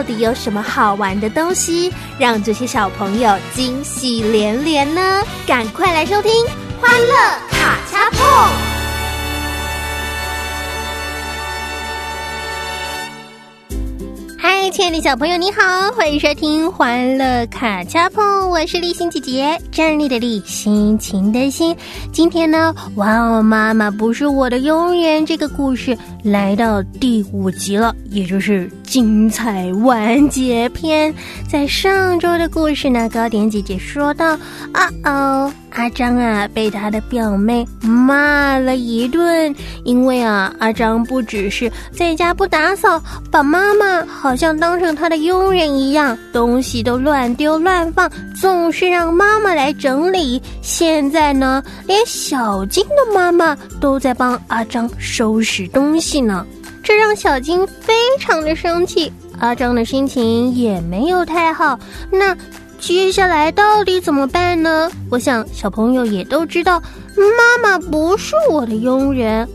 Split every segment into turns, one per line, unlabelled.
到底有什么好玩的东西，让这些小朋友惊喜连连呢？赶快来收听《欢乐卡恰碰》。嗨，亲爱的小朋友，你好，欢迎收听《欢乐卡恰碰》，我是立心姐姐，站立的立，心情的心。今天呢，哇哦，妈妈不是我的佣人，这个故事来到第五集了，也就是精彩完结篇。在上周的故事呢，高点姐姐说到，啊哦。阿张啊，被他的表妹骂了一顿，因为啊，阿张不只是在家不打扫，把妈妈好像当成他的佣人一样，东西都乱丢乱放，总是让妈妈来整理。现在呢，连小金的妈妈都在帮阿张收拾东西呢，这让小金非常的生气。阿张的心情也没有太好，那。接下来到底怎么办呢？我想小朋友也都知道，妈妈不是我的佣人。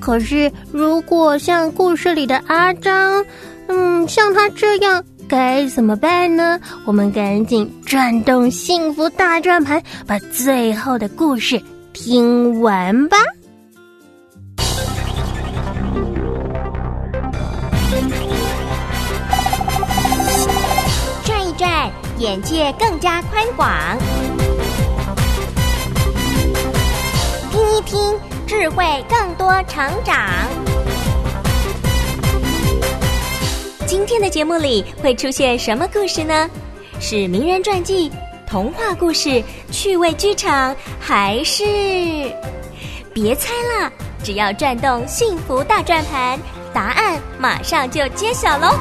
可是如果像故事里的阿张，嗯，像他这样，该怎么办呢？我们赶紧转动幸福大转盘，把最后的故事听完吧。
眼界更加宽广，听一听，智慧更多成长。今天的节目里会出现什么故事呢？是名人传记、童话故事、趣味剧场，还是？别猜了，只要转动幸福大转盘，答案马上就揭晓喽！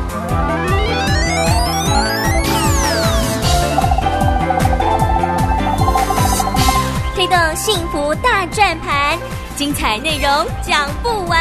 推动幸福大转盘，精彩内容讲不完。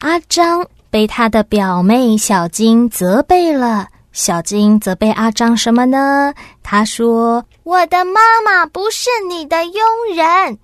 阿张被他的表妹小金责备了。小金责备阿张什么呢？他说：“
我的妈妈不是你的佣人。”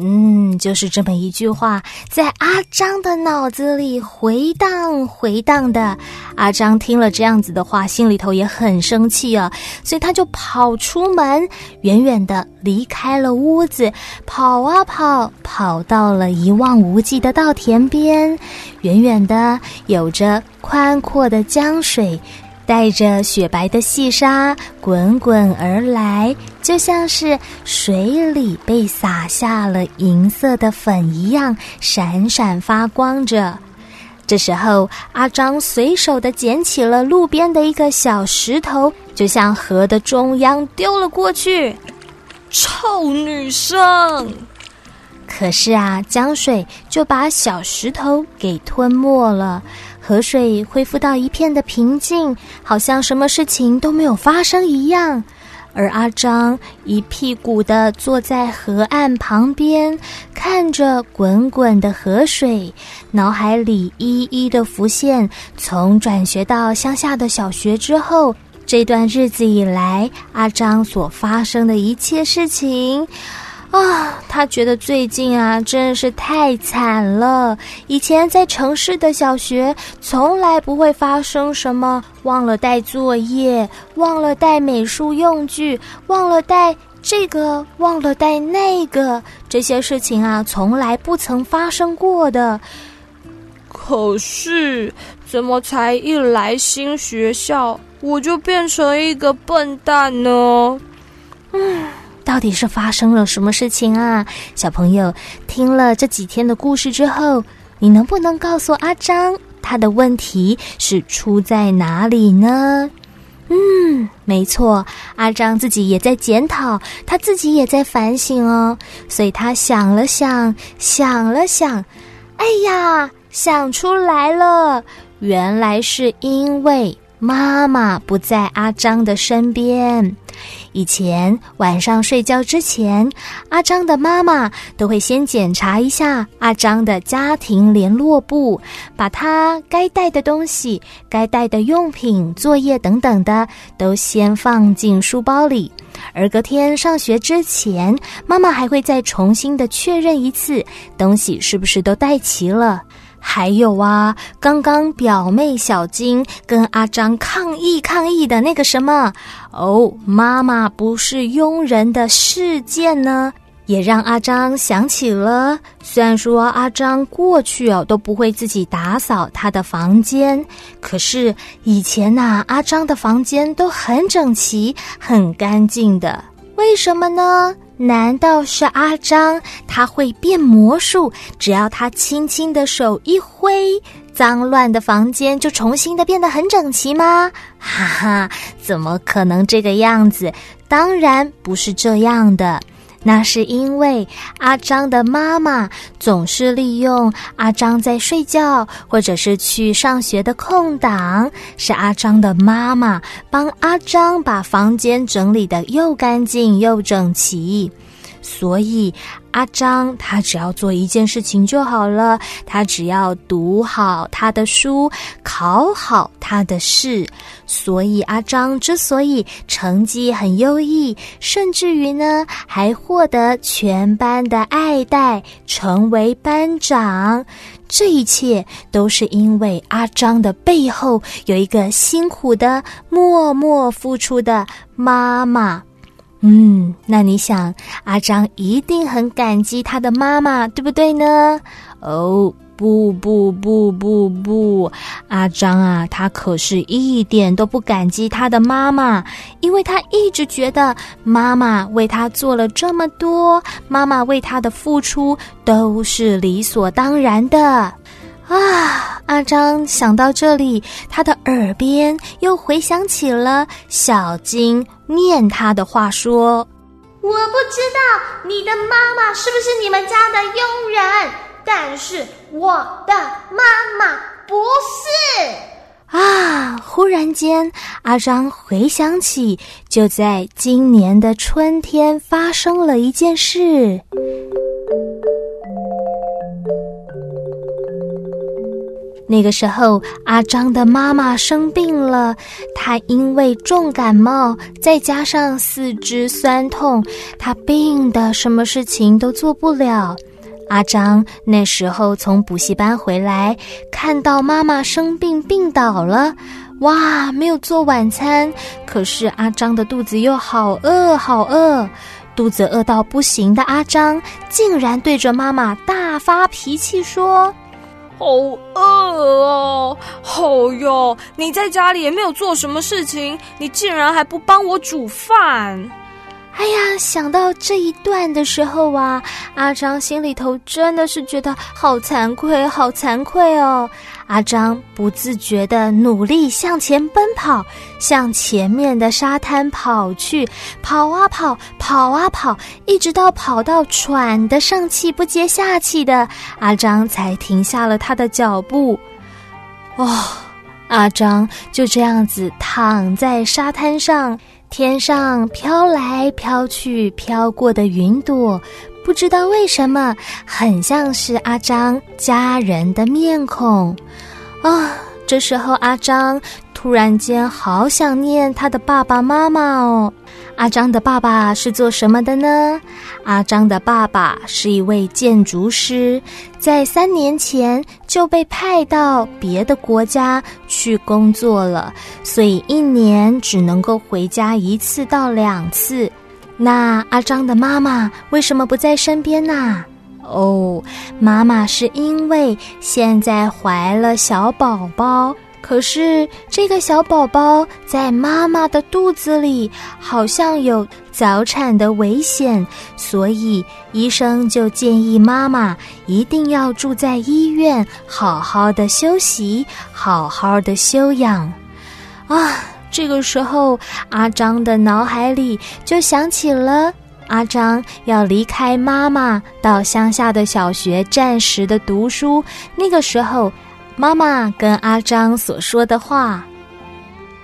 嗯，就是这么一句话，在阿张的脑子里回荡回荡的。阿张听了这样子的话，心里头也很生气啊，所以他就跑出门，远远的离开了屋子，跑啊跑，跑到了一望无际的稻田边，远远的有着宽阔的江水。带着雪白的细沙滚滚而来，就像是水里被撒下了银色的粉一样，闪闪发光着。这时候，阿张随手的捡起了路边的一个小石头，就向河的中央丢了过去。
臭女生！
可是啊，江水就把小石头给吞没了。河水恢复到一片的平静，好像什么事情都没有发生一样。而阿张一屁股的坐在河岸旁边，看着滚滚的河水，脑海里一一的浮现从转学到乡下的小学之后这段日子以来，阿张所发生的一切事情。啊，他觉得最近啊，真是太惨了。以前在城市的小学，从来不会发生什么忘了带作业、忘了带美术用具、忘了带这个、忘了带那个这些事情啊，从来不曾发生过的。
可是，怎么才一来新学校，我就变成一个笨蛋呢？
嗯，到底是发生了什么事情啊？小朋友听了这几天的故事之后，你能不能告诉阿张，他的问题是出在哪里呢？嗯，没错，阿张自己也在检讨，他自己也在反省哦。所以他想了想，想了想，哎呀，想出来了，原来是因为妈妈不在阿张的身边。以前晚上睡觉之前，阿张的妈妈都会先检查一下阿张的家庭联络簿，把他该带的东西、该带的用品、作业等等的都先放进书包里。而隔天上学之前，妈妈还会再重新的确认一次，东西是不是都带齐了。还有啊，刚刚表妹小金跟阿张抗议抗议的那个什么哦，妈妈不是佣人的事件呢，也让阿张想起了。虽然说阿张过去哦都不会自己打扫他的房间，可是以前呐，阿张的房间都很整齐、很干净的。为什么呢？难道是阿张他会变魔术？只要他轻轻的手一挥，脏乱的房间就重新的变得很整齐吗？哈哈，怎么可能这个样子？当然不是这样的。那是因为阿张的妈妈总是利用阿张在睡觉或者是去上学的空档，是阿张的妈妈帮阿张把房间整理的又干净又整齐。所以，阿张他只要做一件事情就好了，他只要读好他的书，考好他的试。所以，阿张之所以成绩很优异，甚至于呢还获得全班的爱戴，成为班长，这一切都是因为阿张的背后有一个辛苦的、默默付出的妈妈。嗯，那你想，阿张一定很感激他的妈妈，对不对呢？哦，不不不不不，阿张啊，他可是一点都不感激他的妈妈，因为他一直觉得妈妈为他做了这么多，妈妈为他的付出都是理所当然的。啊！阿张想到这里，他的耳边又回想起了小金念他的话说：“
我不知道你的妈妈是不是你们家的佣人，但是我的妈妈不是。”
啊！忽然间，阿张回想起，就在今年的春天发生了一件事。那个时候，阿张的妈妈生病了，她因为重感冒，再加上四肢酸痛，她病的什么事情都做不了。阿张那时候从补习班回来，看到妈妈生病病倒了，哇，没有做晚餐，可是阿张的肚子又好饿好饿，肚子饿到不行的阿张，竟然对着妈妈大发脾气说。
好饿哦！好哟，你在家里也没有做什么事情，你竟然还不帮我煮饭！
哎呀，想到这一段的时候啊，阿张心里头真的是觉得好惭愧，好惭愧哦。阿张不自觉地努力向前奔跑，向前面的沙滩跑去，跑啊跑，跑啊跑，一直到跑到喘得上气不接下气的阿张才停下了他的脚步。哦，阿张就这样子躺在沙滩上。天上飘来飘去飘过的云朵，不知道为什么很像是阿张家人的面孔啊！这时候阿张突然间好想念他的爸爸妈妈哦。阿张的爸爸是做什么的呢？阿张的爸爸是一位建筑师，在三年前就被派到别的国家去工作了，所以一年只能够回家一次到两次。那阿张的妈妈为什么不在身边呢？哦，妈妈是因为现在怀了小宝宝，可是这个小宝宝在妈妈的肚子里好像有早产的危险，所以医生就建议妈妈一定要住在医院，好好的休息，好好的休养。啊，这个时候阿张的脑海里就想起了。阿张要离开妈妈，到乡下的小学暂时的读书。那个时候，妈妈跟阿张所说的话：“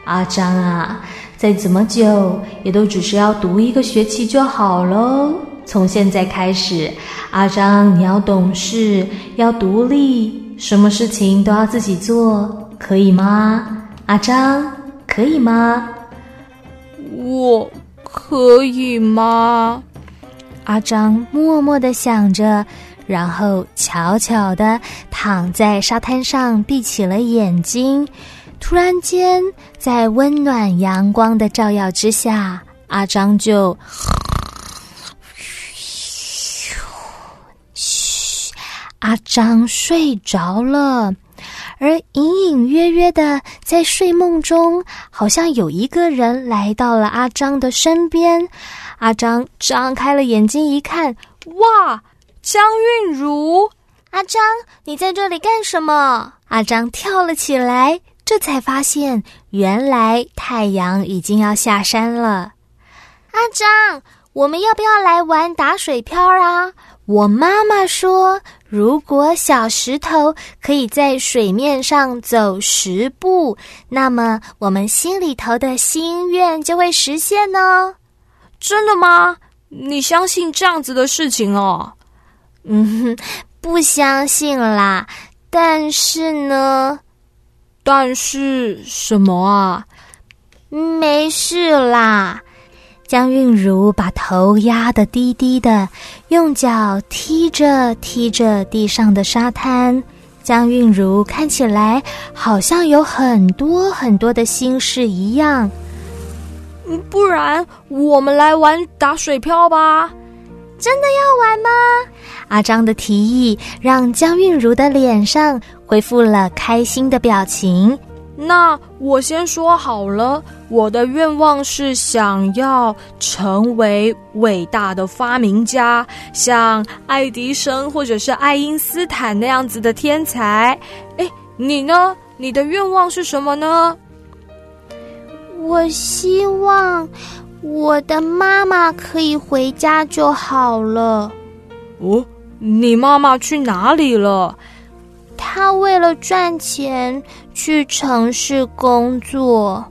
阿张啊，再怎么久也都只是要读一个学期就好喽。从现在开始，阿张你要懂事，要独立，什么事情都要自己做，可以吗？阿张，可以吗？
我。”可以吗？
阿张默默的想着，然后悄悄的躺在沙滩上，闭起了眼睛。突然间，在温暖阳光的照耀之下，阿张就嘘，阿张睡着了。而隐隐约约的，在睡梦中，好像有一个人来到了阿张的身边。阿张张开了眼睛一看，
哇，江韵如！
阿张，你在这里干什么？阿张跳了起来，这才发现，原来太阳已经要下山了。阿张，我们要不要来玩打水漂啊？我妈妈说。如果小石头可以在水面上走十步，那么我们心里头的心愿就会实现呢。
真的吗？你相信这样子的事情哦？
嗯，不相信啦。但是呢？
但是什么啊？
没事啦。江韵如把头压得低低的，用脚踢着踢着地上的沙滩。江韵如看起来好像有很多很多的心事一样。
不然我们来玩打水漂吧？
真的要玩吗？阿张的提议让江韵如的脸上恢复了开心的表情。
那我先说好了，我的愿望是想要成为伟大的发明家，像爱迪生或者是爱因斯坦那样子的天才。哎，你呢？你的愿望是什么呢？
我希望我的妈妈可以回家就好了。
哦，你妈妈去哪里了？
她为了赚钱。去城市工作，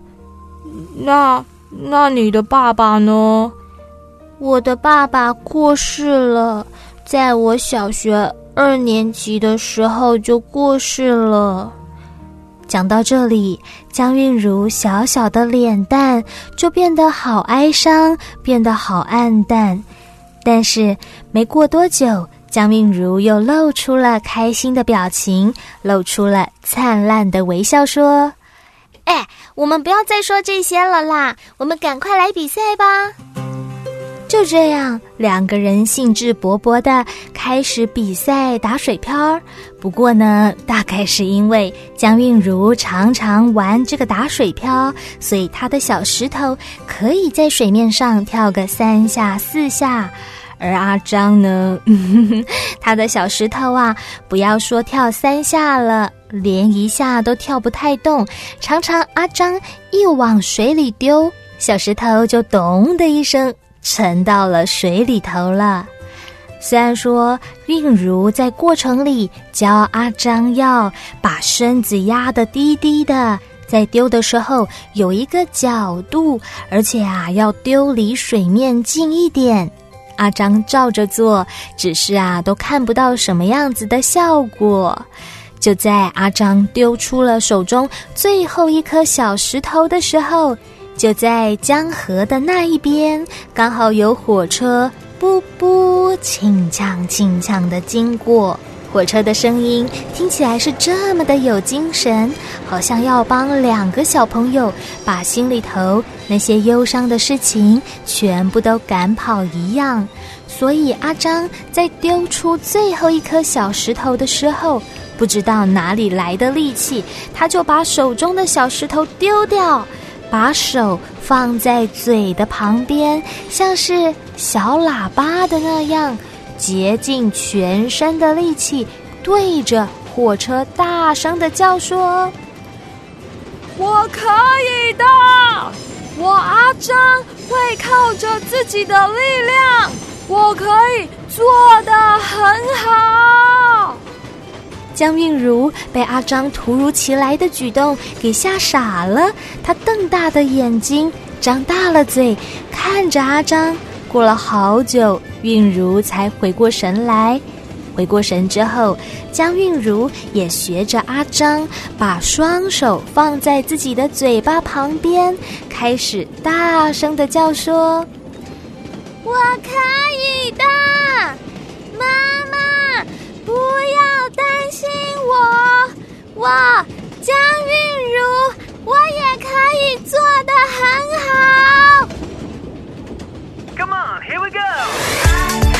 那那你的爸爸呢？
我的爸爸过世了，在我小学二年级的时候就过世了。
讲到这里，江韵如小小的脸蛋就变得好哀伤，变得好暗淡。但是没过多久。江韵如又露出了开心的表情，露出了灿烂的微笑，说：“
哎，我们不要再说这些了啦，我们赶快来比赛吧！”
就这样，两个人兴致勃勃的开始比赛打水漂。不过呢，大概是因为江韵如常常玩这个打水漂，所以她的小石头可以在水面上跳个三下四下。而阿张呢，他的小石头啊，不要说跳三下了，连一下都跳不太动。常常阿张一往水里丢，小石头就咚的一声沉到了水里头了。虽然说韵如在过程里教阿张要把身子压得低低的，在丢的时候有一个角度，而且啊要丢离水面近一点。阿张照着做，只是啊，都看不到什么样子的效果。就在阿张丢出了手中最后一颗小石头的时候，就在江河的那一边，刚好有火车“噗噗”轻锵轻锵的经过。火车的声音听起来是这么的有精神，好像要帮两个小朋友把心里头那些忧伤的事情全部都赶跑一样。所以阿张在丢出最后一颗小石头的时候，不知道哪里来的力气，他就把手中的小石头丢掉，把手放在嘴的旁边，像是小喇叭的那样。竭尽全身的力气，对着火车大声的叫说：“
我可以的，我阿张会靠着自己的力量，我可以做得很好。”
江韵如被阿张突如其来的举动给吓傻了，她瞪大的眼睛，张大了嘴，看着阿张。过了好久。韵如才回过神来，回过神之后，江韵如也学着阿张，把双手放在自己的嘴巴旁边，开始大声的叫说：“
我可以的，妈妈，不要担心我，我江韵如，我也可以做得很好。”
Come on, here we go.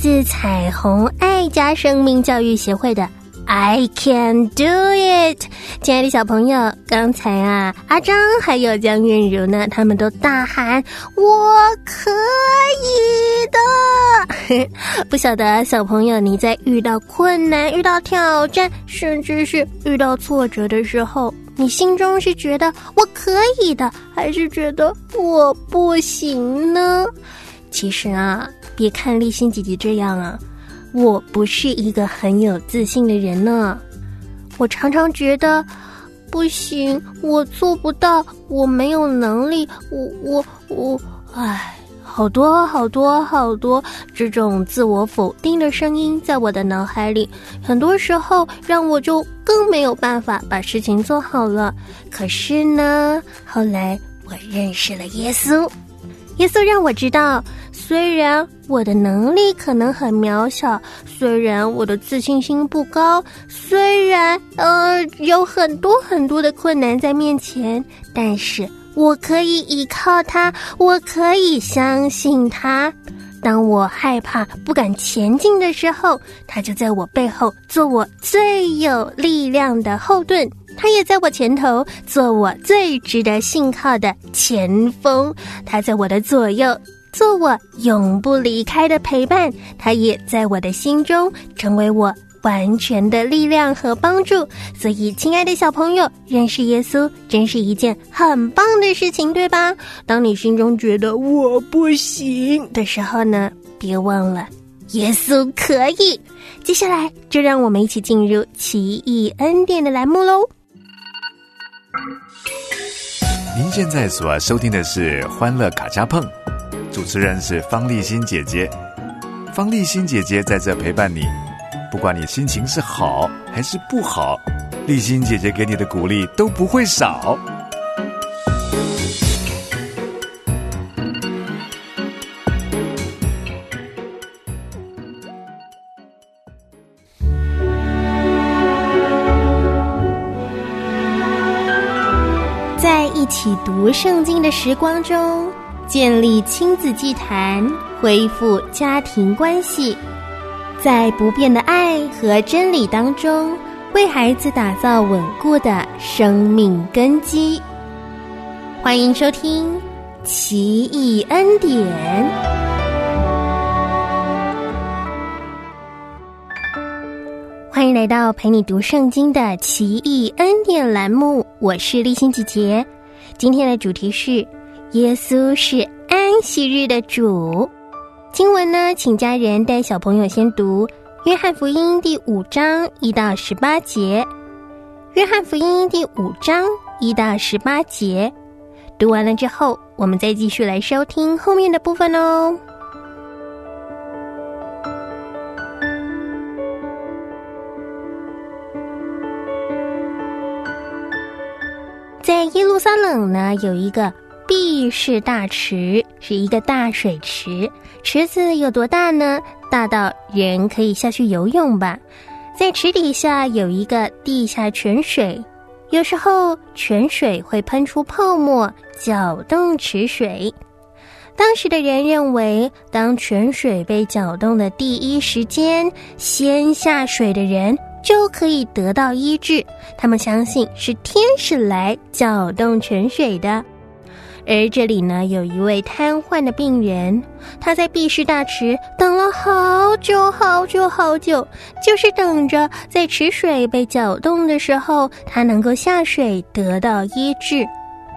自彩虹爱家生命教育协会的 I can do it，亲爱的小朋友，刚才啊，阿张还有江韵如呢，他们都大喊我可以的。不晓得小朋友你在遇到困难、遇到挑战，甚至是遇到挫折的时候，你心中是觉得我可以的，还是觉得我不行呢？其实啊，别看立新姐姐这样啊。我不是一个很有自信的人呢，我常常觉得不行，我做不到，我没有能力，我我我，唉，好多好多好多这种自我否定的声音在我的脑海里，很多时候让我就更没有办法把事情做好了。可是呢，后来我认识了耶稣，耶稣让我知道。虽然我的能力可能很渺小，虽然我的自信心不高，虽然呃有很多很多的困难在面前，但是我可以依靠他，我可以相信他。当我害怕不敢前进的时候，他就在我背后做我最有力量的后盾；他也在我前头做我最值得信靠的前锋。他在我的左右。做我永不离开的陪伴，他也在我的心中成为我完全的力量和帮助。所以，亲爱的小朋友，认识耶稣真是一件很棒的事情，对吧？当你心中觉得我不行的时候呢，别忘了耶稣可以。接下来，就让我们一起进入奇异恩典的栏目喽。
您现在所收听的是《欢乐卡加碰》。主持人是方立新姐姐，方立新姐姐在这陪伴你，不管你心情是好还是不好，立新姐姐给你的鼓励都不会少。
在一起读圣经的时光中。建立亲子祭坛，恢复家庭关系，在不变的爱和真理当中，为孩子打造稳固的生命根基。欢迎收听《奇异恩典》，欢迎来到陪你读圣经的《奇异恩典》栏目，我是立新姐姐。今天的主题是。耶稣是安息日的主。经文呢，请家人带小朋友先读《约翰福音》第五章一到十八节。《约翰福音》第五章一到十八节，读完了之后，我们再继续来收听后面的部分哦。在耶路撒冷呢，有一个。毕氏大池是一个大水池，池子有多大呢？大到人可以下去游泳吧。在池底下有一个地下泉水，有时候泉水会喷出泡沫，搅动池水。当时的人认为，当泉水被搅动的第一时间，先下水的人就可以得到医治。他们相信是天使来搅动泉水的。而这里呢，有一位瘫痪的病人，他在避世大池等了好久好久好久，就是等着在池水被搅动的时候，他能够下水得到医治。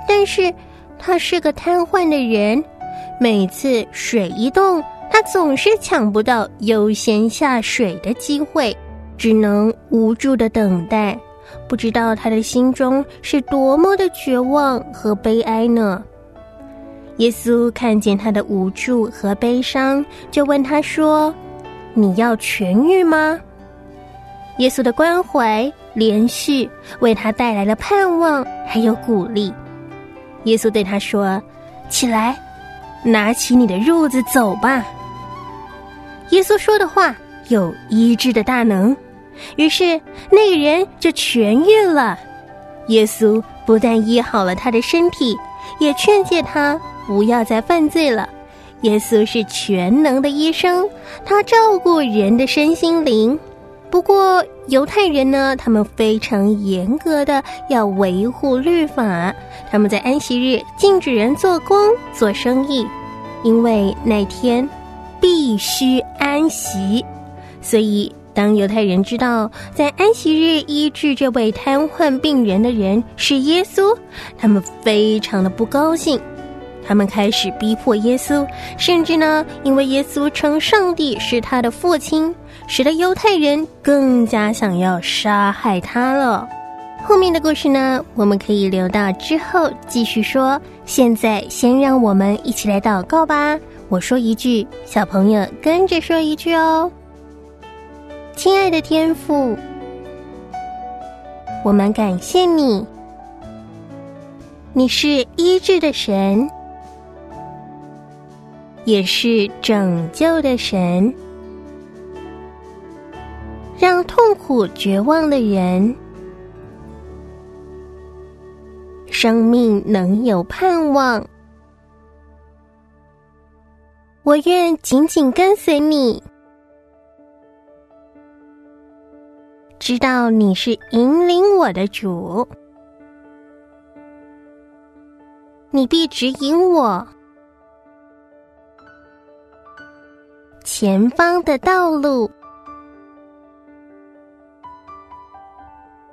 但是，他是个瘫痪的人，每次水一动，他总是抢不到优先下水的机会，只能无助的等待。不知道他的心中是多么的绝望和悲哀呢？耶稣看见他的无助和悲伤，就问他说：“你要痊愈吗？”耶稣的关怀连续为他带来了盼望，还有鼓励。耶稣对他说：“起来，拿起你的褥子走吧。”耶稣说的话有医治的大能，于是那个人就痊愈了。耶稣不但医好了他的身体，也劝诫他。不要再犯罪了。耶稣是全能的医生，他照顾人的身心灵。不过，犹太人呢，他们非常严格的要维护律法，他们在安息日禁止人做工、做生意，因为那天必须安息。所以，当犹太人知道在安息日医治这位瘫痪病人的人是耶稣，他们非常的不高兴。他们开始逼迫耶稣，甚至呢，因为耶稣称上帝是他的父亲，使得犹太人更加想要杀害他了。后面的故事呢，我们可以留到之后继续说。现在先让我们一起来祷告吧。我说一句，小朋友跟着说一句哦。亲爱的天父，我们感谢你，你是医治的神。也是拯救的神，让痛苦绝望的人生命能有盼望。我愿紧紧跟随你，知道你是引领我的主，你必指引我。前方的道路，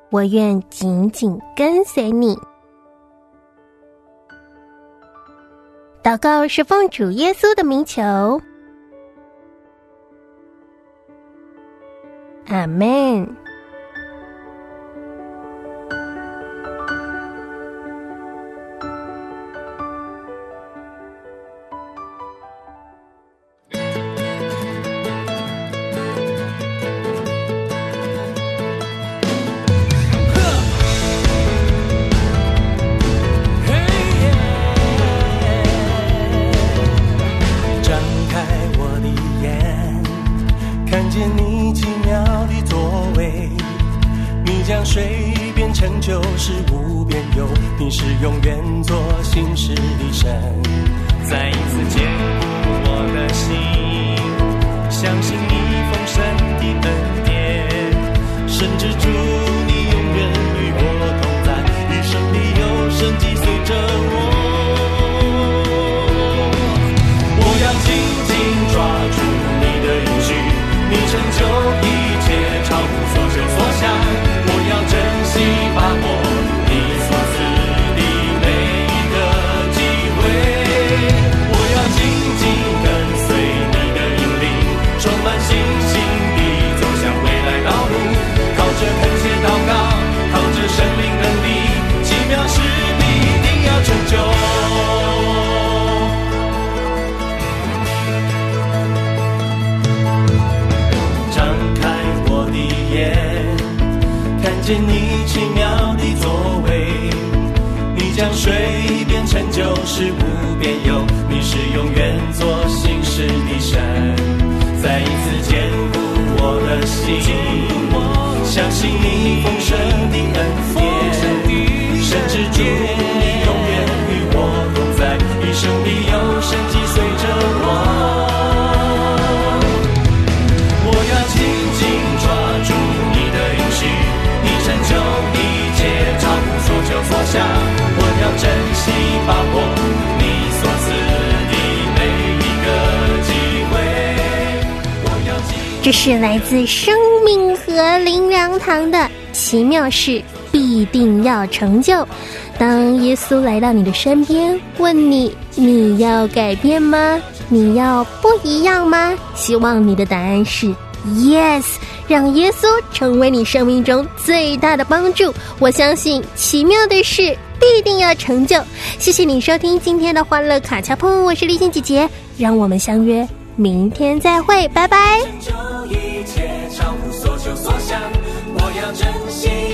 我愿紧紧跟随你。祷告是奉主耶稣的名求，阿门。这是来自生命和灵粮堂的奇妙事，必定要成就。当耶稣来到你的身边，问你：你要改变吗？你要不一样吗？希望你的答案是 yes。让耶稣成为你生命中最大的帮助。我相信奇妙的事必定要成就。谢谢你收听今天的欢乐卡恰碰，我是丽欣姐姐，让我们相约明天再会，拜拜。我要珍惜。